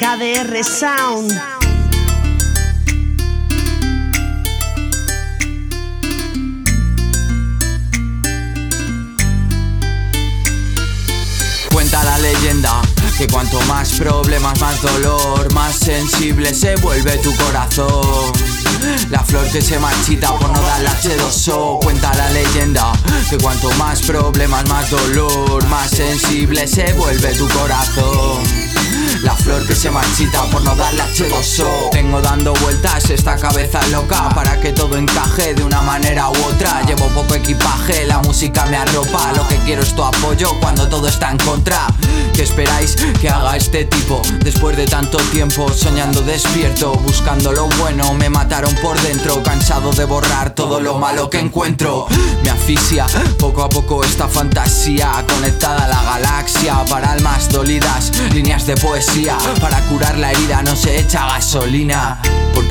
KDR Sound. Cuenta la leyenda que cuanto más problemas, más dolor, más sensible se vuelve tu corazón. La flor que se marchita por no dar H2O Cuenta la leyenda que cuanto más problemas, más dolor Más sensible se vuelve tu corazón la flor que se marchita por no darle H2O Tengo dando vueltas esta cabeza loca Para que todo encaje de una manera u otra. Llevo poco equipaje, la música me arropa. Lo que quiero es tu apoyo cuando todo está en contra. ¿Qué esperáis que haga este tipo? Después de tanto tiempo soñando despierto Buscando lo bueno, me mataron por dentro Cansado de borrar todo lo malo que encuentro. Me asfixia poco a poco esta fantasía Conectada a la galaxia Para almas dolidas, líneas de poesía para curar la herida no se echa gasolina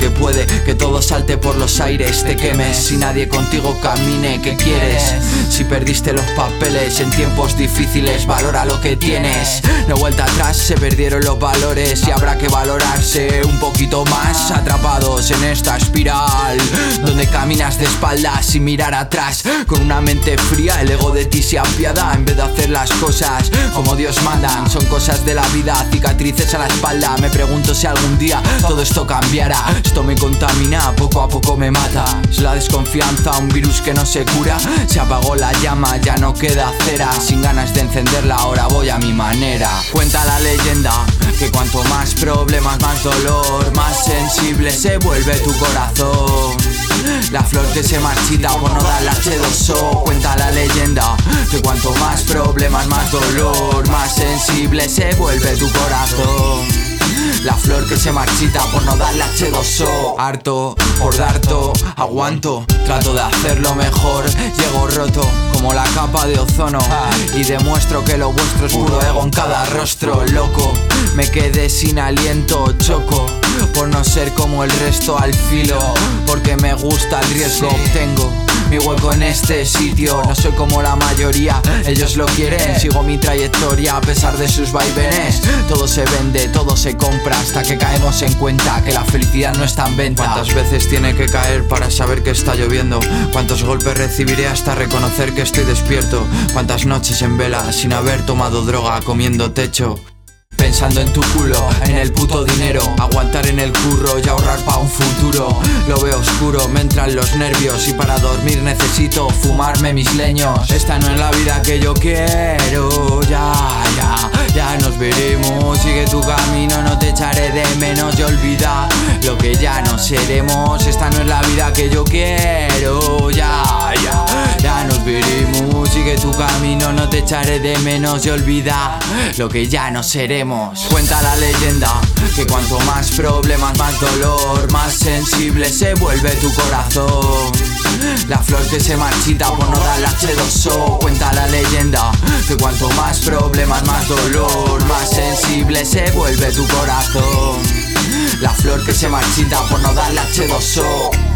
Porque puede que todo salte por los aires Te quemes. Si nadie contigo camine ¿Qué quieres? Si perdiste los papeles en tiempos difíciles Valora lo que tienes. No vuelta atrás, se perdieron los valores Y habrá que valorarse un poquito más. Atrapados en esta espiral Donde caminas de espaldas sin mirar atrás. Con una mente fría el ego de ti se apiada. En vez de hacer las cosas como Dios manda Son cosas de la vida, cicatrices a la espalda. Me pregunto si algún día todo esto cambiará Esto me contamina, poco a poco me mata. Es la desconfianza, un virus que no se cura. Se apagó la llama, ya no queda cera. Sin ganas de encenderla, ahora voy a mi manera. Cuenta la leyenda que cuanto más problemas, más dolor Más sensible se vuelve tu corazón. La flor que se marchita por no dar la H2O Cuenta la leyenda que cuanto más problemas, más dolor Más sensible se vuelve tu corazón la flor que se marchita por no darle H2O Harto, por darto, aguanto Trato de hacerlo mejor Llego roto como la capa de ozono Y demuestro que lo vuestro es puro ego en cada rostro Loco, me quedé sin aliento, choco Por no ser como el resto al filo Porque me gusta el riesgo, obtengo mi hueco en este sitio. No soy como la mayoría, ellos lo quieren. Sigo mi trayectoria a pesar de sus vaivenes. Todo se vende, todo se compra hasta que caemos en cuenta que la felicidad no está en venta. ¿Cuántas veces tiene que caer para saber que está lloviendo? ¿Cuántos golpes recibiré hasta reconocer que estoy despierto? ¿Cuántas noches en vela sin haber tomado droga comiendo techo? Pensando en tu culo, en el puto dinero. Aguantar en el curro y ahorrar pa' un futuro. Lo veo oscuro, me entran los nervios. Y para dormir necesito fumarme mis leños. Esta no es la vida que yo quiero. Ya, ya, ya nos veremos. Sigue tu camino, no te echaré de menos. Y olvida lo que ya no seremos. Esta no es la vida que yo quiero. Ya, veremos Sigue tu camino, no te echaré de menos Y olvida lo que ya no seremos. Cuenta la leyenda que cuanto más problemas, más dolor, más sensible se vuelve tu corazón. La flor que se marchita por no dar la H2O Cuenta la leyenda que cuanto más problemas, más dolor Más sensible se vuelve tu corazón. La flor que se marchita por no dar la H2O